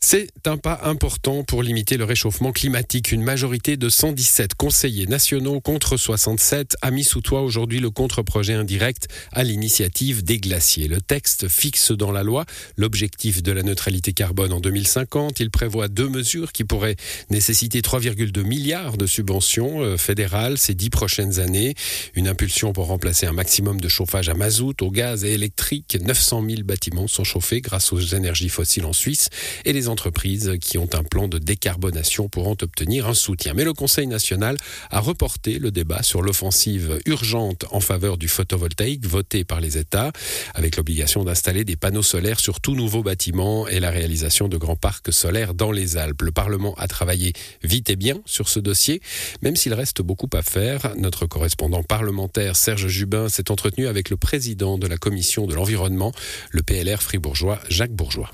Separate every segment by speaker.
Speaker 1: C'est un pas important pour limiter le réchauffement climatique. Une majorité de 117 conseillers nationaux contre 67 a mis sous toit aujourd'hui le contre-projet indirect à l'initiative des glaciers. Le texte fixe dans la loi l'objectif de la neutralité carbone en 2050. Il prévoit deux mesures qui pourraient nécessiter 3,2 milliards de subventions euh, fédérales ces dix prochaines années. Une impulsion pour remplacer un maximum de chauffage à mazout, au gaz et électrique. 900 000 bâtiments sont chauffés grâce aux énergies fossiles en Suisse et les entreprises qui ont un plan de décarbonation pourront obtenir un soutien. Mais le Conseil national a reporté le débat sur l'offensive urgente en faveur du photovoltaïque votée par les États, avec l'obligation d'installer des panneaux solaires sur tout nouveau bâtiment et la réalisation de grands parcs solaires dans les Alpes. Le Parlement a travaillé vite et bien sur ce dossier, même s'il reste beaucoup à faire. Notre correspondant parlementaire Serge Jubin s'est entretenu avec le président de la commission de l'environnement, le PLR fribourgeois Jacques Bourgeois.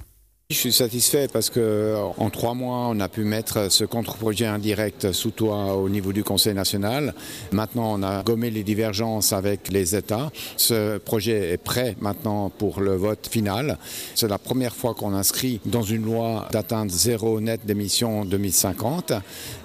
Speaker 2: Je suis satisfait parce que en trois mois, on a pu mettre ce contre-projet indirect sous toit au niveau du Conseil national. Maintenant, on a gommé les divergences avec les États. Ce projet est prêt maintenant pour le vote final. C'est la première fois qu'on inscrit dans une loi d'atteindre zéro net d'émissions 2050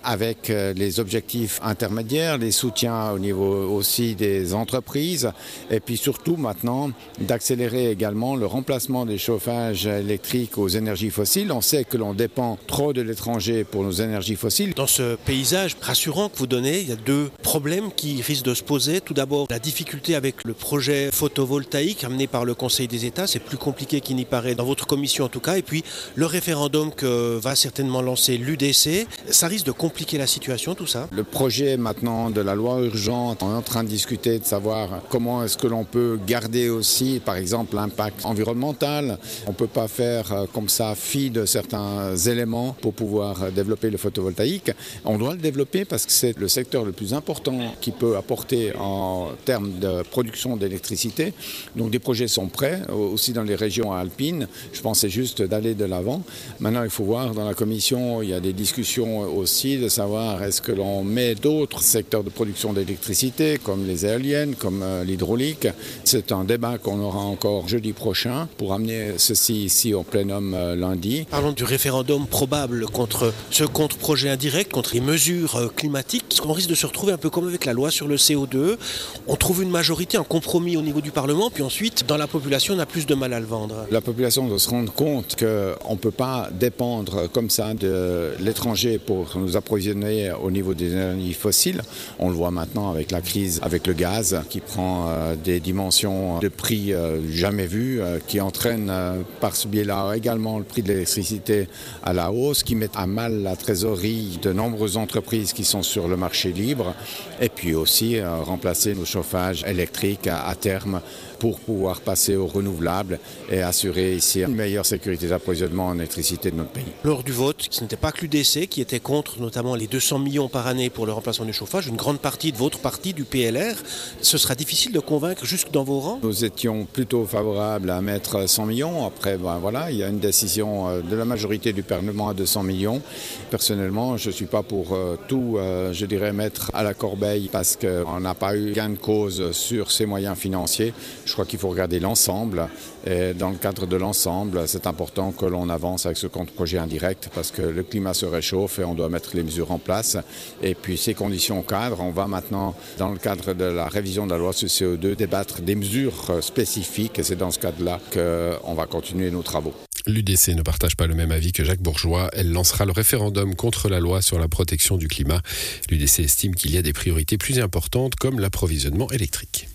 Speaker 2: avec euh, les objectifs intermédiaires, les soutiens au niveau aussi des entreprises et puis surtout maintenant d'accélérer également le remplacement des chauffages électriques aux énergies fossiles. On sait que l'on dépend trop de l'étranger pour nos énergies fossiles.
Speaker 3: Dans ce paysage rassurant que vous donnez, il y a deux problèmes qui risquent de se poser. Tout d'abord, la difficulté avec le projet photovoltaïque amené par le Conseil des États. C'est plus compliqué qu'il n'y paraît dans votre commission en tout cas. Et puis, le référendum que va certainement lancer l'UDC. Ça risque de compliquer la situation, tout ça.
Speaker 2: Le projet maintenant de la loi urgente, on est en train de discuter de savoir comment est-ce que l'on peut garder aussi, par exemple, l'impact environnemental. On ne peut pas faire euh, comme ça fi de certains éléments pour pouvoir développer le photovoltaïque. On doit le développer parce que c'est le secteur le plus important qui peut apporter en termes de production d'électricité. Donc des projets sont prêts, aussi dans les régions alpines. Je pensais juste d'aller de l'avant. Maintenant, il faut voir dans la commission, il y a des discussions aussi de savoir est-ce que l'on met d'autres secteurs de production d'électricité, comme les éoliennes, comme euh, l'hydraulique. C'est un débat qu'on aura encore jeudi prochain pour amener ceci ici au plénum euh, lundi.
Speaker 3: Parlons du référendum probable contre ce contre-projet indirect, contre les mesures euh, climatiques. On risque de se retrouver un peu comme avec la loi sur le CO2. On trouve une majorité, un compromis au niveau du Parlement, puis ensuite, dans la population, on a plus de mal à le vendre.
Speaker 2: La population doit se rendre compte qu'on ne peut pas dépendre comme ça de l'étranger pour nous approvisionner au niveau des énergies fossiles. On le voit maintenant avec la crise, avec le gaz, qui prend euh, des dimensions de prix jamais vues, qui entraîne par ce biais-là également le prix de l'électricité à la hausse, qui met à mal la trésorerie de nombreuses entreprises qui sont sur le marché libre, et puis aussi euh, remplacer nos chauffages électriques à, à terme pour pouvoir passer aux renouvelables et assurer ici une meilleure sécurité d'approvisionnement en électricité de notre pays.
Speaker 3: Lors du vote, ce n'était pas que l'UDC qui était contre notamment les 200 millions par année pour le remplacement du chauffage, une grande partie de votre parti, du PLR. Ce sera difficile de convaincre jusque dans vos rangs?
Speaker 2: Nous étions plutôt favorables à mettre 100 millions. Après, ben voilà, il y a une décision euh, de la majorité du Parlement à 200 millions. Personnellement, je ne suis pas pour euh, tout, euh, je dirais, mettre à la corbeille parce qu'on n'a pas eu gain de cause sur ces moyens financiers. Je crois qu'il faut regarder l'ensemble. Et dans le cadre de l'ensemble, c'est important que l'on avance avec ce contre-projet indirect parce que le climat se réchauffe et on doit mettre les mesures en place. Et puis ces conditions cadres, on va maintenant, dans le cadre de la révision de la loi sur le CO2, débattre des mesures spécifiques et c'est dans ce cadre-là qu'on va continuer nos travaux.
Speaker 1: L'UDC ne partage pas le même avis que Jacques Bourgeois. Elle lancera le référendum contre la loi sur la protection du climat. L'UDC estime qu'il y a des priorités plus importantes comme l'approvisionnement électrique.